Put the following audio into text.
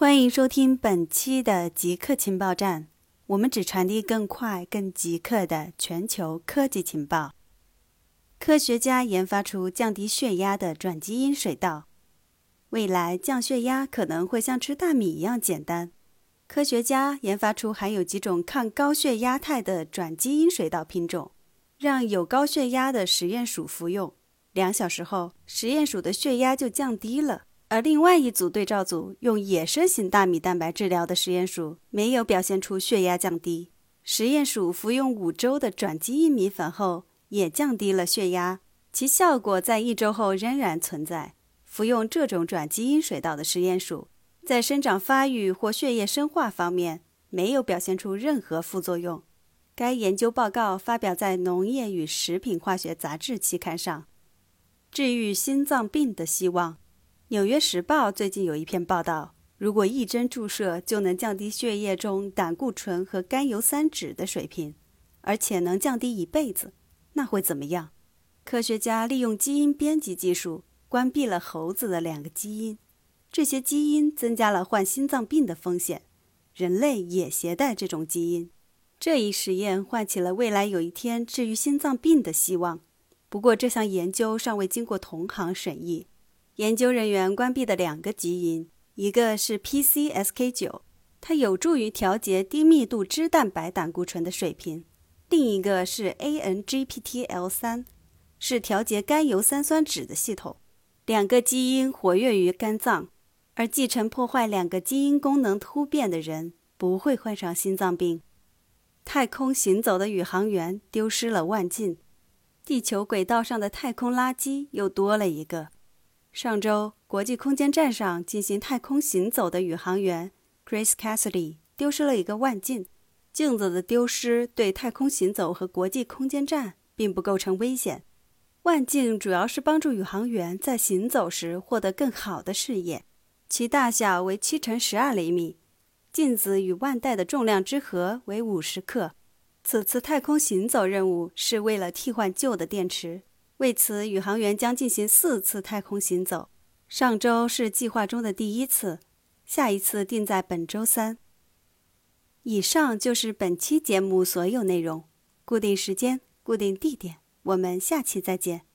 欢迎收听本期的极客情报站，我们只传递更快、更极客的全球科技情报。科学家研发出降低血压的转基因水稻，未来降血压可能会像吃大米一样简单。科学家研发出含有几种抗高血压肽的转基因水稻品种，让有高血压的实验鼠服用，两小时后，实验鼠的血压就降低了。而另外一组对照组用野生型大米蛋白治疗的实验鼠没有表现出血压降低。实验鼠服用五周的转基因米粉后也降低了血压，其效果在一周后仍然存在。服用这种转基因水稻的实验鼠在生长发育或血液生化方面没有表现出任何副作用。该研究报告发表在《农业与食品化学杂志》期刊上。治愈心脏病的希望。《纽约时报》最近有一篇报道：如果一针注射就能降低血液中胆固醇和甘油三酯的水平，而且能降低一辈子，那会怎么样？科学家利用基因编辑技术关闭了猴子的两个基因，这些基因增加了患心脏病的风险。人类也携带这种基因。这一实验唤起了未来有一天治愈心脏病的希望。不过，这项研究尚未经过同行审议。研究人员关闭的两个基因，一个是 PCSK9，它有助于调节低密度脂蛋白胆固醇的水平；另一个是 ANGPTL3，是调节甘油三酸酯的系统。两个基因活跃于肝脏，而继承破坏两个基因功能突变的人不会患上心脏病。太空行走的宇航员丢失了万径，地球轨道上的太空垃圾又多了一个。上周，国际空间站上进行太空行走的宇航员 Chris Cassidy 丢失了一个腕镜。镜子的丢失对太空行走和国际空间站并不构成危险。腕镜主要是帮助宇航员在行走时获得更好的视野。其大小为七乘十二厘米，镜子与腕带的重量之和为五十克。此次太空行走任务是为了替换旧的电池。为此，宇航员将进行四次太空行走。上周是计划中的第一次，下一次定在本周三。以上就是本期节目所有内容。固定时间，固定地点，我们下期再见。